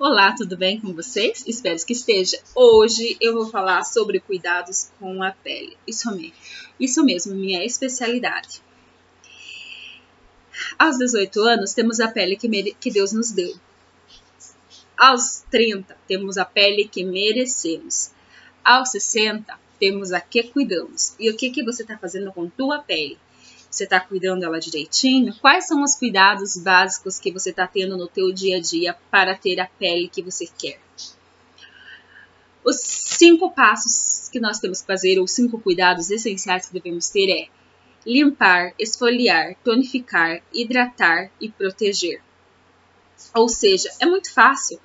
Olá, tudo bem com vocês? Espero que esteja. Hoje eu vou falar sobre cuidados com a pele. Isso mesmo, isso mesmo, minha especialidade. Aos 18 anos, temos a pele que, que Deus nos deu. Aos 30, temos a pele que merecemos. Aos 60, temos a que cuidamos. E o que, que você está fazendo com tua pele? Você está cuidando dela direitinho? Quais são os cuidados básicos que você está tendo no teu dia a dia para ter a pele que você quer? Os cinco passos que nós temos que fazer, ou cinco cuidados essenciais que devemos ter é limpar, esfoliar, tonificar, hidratar e proteger. Ou seja, é muito fácil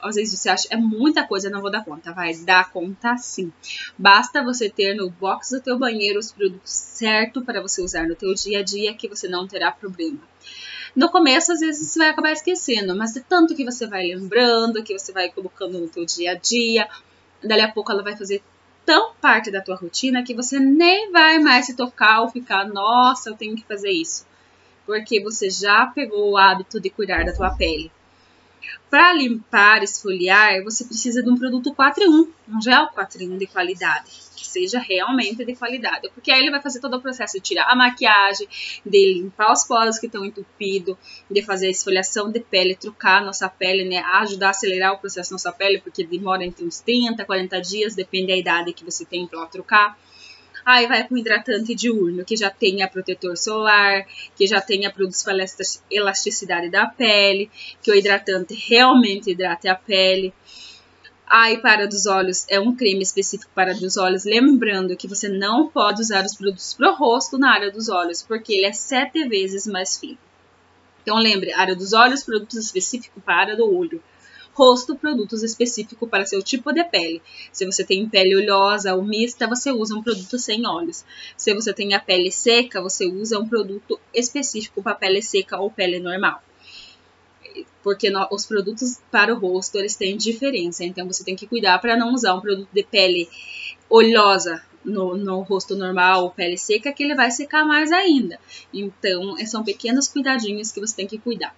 às vezes você acha é muita coisa, não vou dar conta. Vai dar conta sim. Basta você ter no box do teu banheiro os produtos certos para você usar no teu dia a dia que você não terá problema. No começo, às vezes, você vai acabar esquecendo, mas de tanto que você vai lembrando, que você vai colocando no teu dia a dia, dali a pouco ela vai fazer tão parte da tua rotina que você nem vai mais se tocar ou ficar, nossa, eu tenho que fazer isso. Porque você já pegou o hábito de cuidar da tua pele. Para limpar, esfoliar, você precisa de um produto 4 em 1, um gel 4 em 1 de qualidade, que seja realmente de qualidade, porque aí ele vai fazer todo o processo de tirar a maquiagem, de limpar os poros que estão entupidos, de fazer a esfoliação de pele, trocar a nossa pele, né, ajudar a acelerar o processo da nossa pele, porque demora entre uns 30, 40 dias, depende da idade que você tem para trocar. Aí vai com hidratante diurno, que já tenha protetor solar, que já tenha produtos para elasticidade da pele, que o hidratante realmente hidrate a pele. Aí para dos olhos é um creme específico para dos olhos, lembrando que você não pode usar os produtos para o rosto na área dos olhos, porque ele é sete vezes mais fino. Então lembre, área dos olhos, produtos específicos para do olho rosto produtos específicos para seu tipo de pele. Se você tem pele oleosa ou mista, você usa um produto sem óleos. Se você tem a pele seca, você usa um produto específico para pele seca ou pele normal. Porque os produtos para o rosto eles têm diferença, então você tem que cuidar para não usar um produto de pele oleosa no, no, rosto normal ou pele seca, que ele vai secar mais ainda. Então, são pequenos cuidadinhos que você tem que cuidar.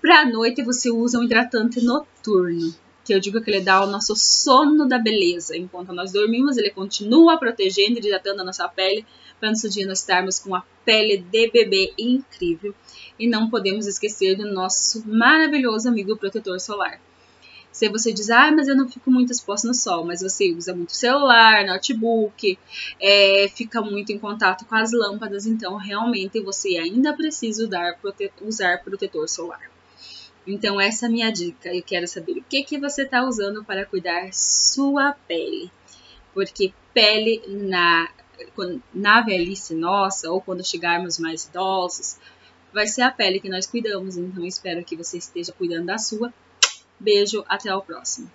Para a noite você usa um hidratante noturno, que eu digo que ele dá o nosso sono da beleza. Enquanto nós dormimos, ele continua protegendo e hidratando a nossa pele, para no dia nós estarmos com a pele de bebê incrível. E não podemos esquecer do nosso maravilhoso amigo protetor solar. Se você diz, ah, mas eu não fico muito exposto no sol, mas você usa muito celular, notebook, é, fica muito em contato com as lâmpadas, então realmente você ainda precisa usar protetor solar. Então essa é a minha dica. Eu quero saber o que que você está usando para cuidar sua pele, porque pele na na velhice nossa ou quando chegarmos mais idosos vai ser a pele que nós cuidamos. Então espero que você esteja cuidando da sua. Beijo, até o próximo.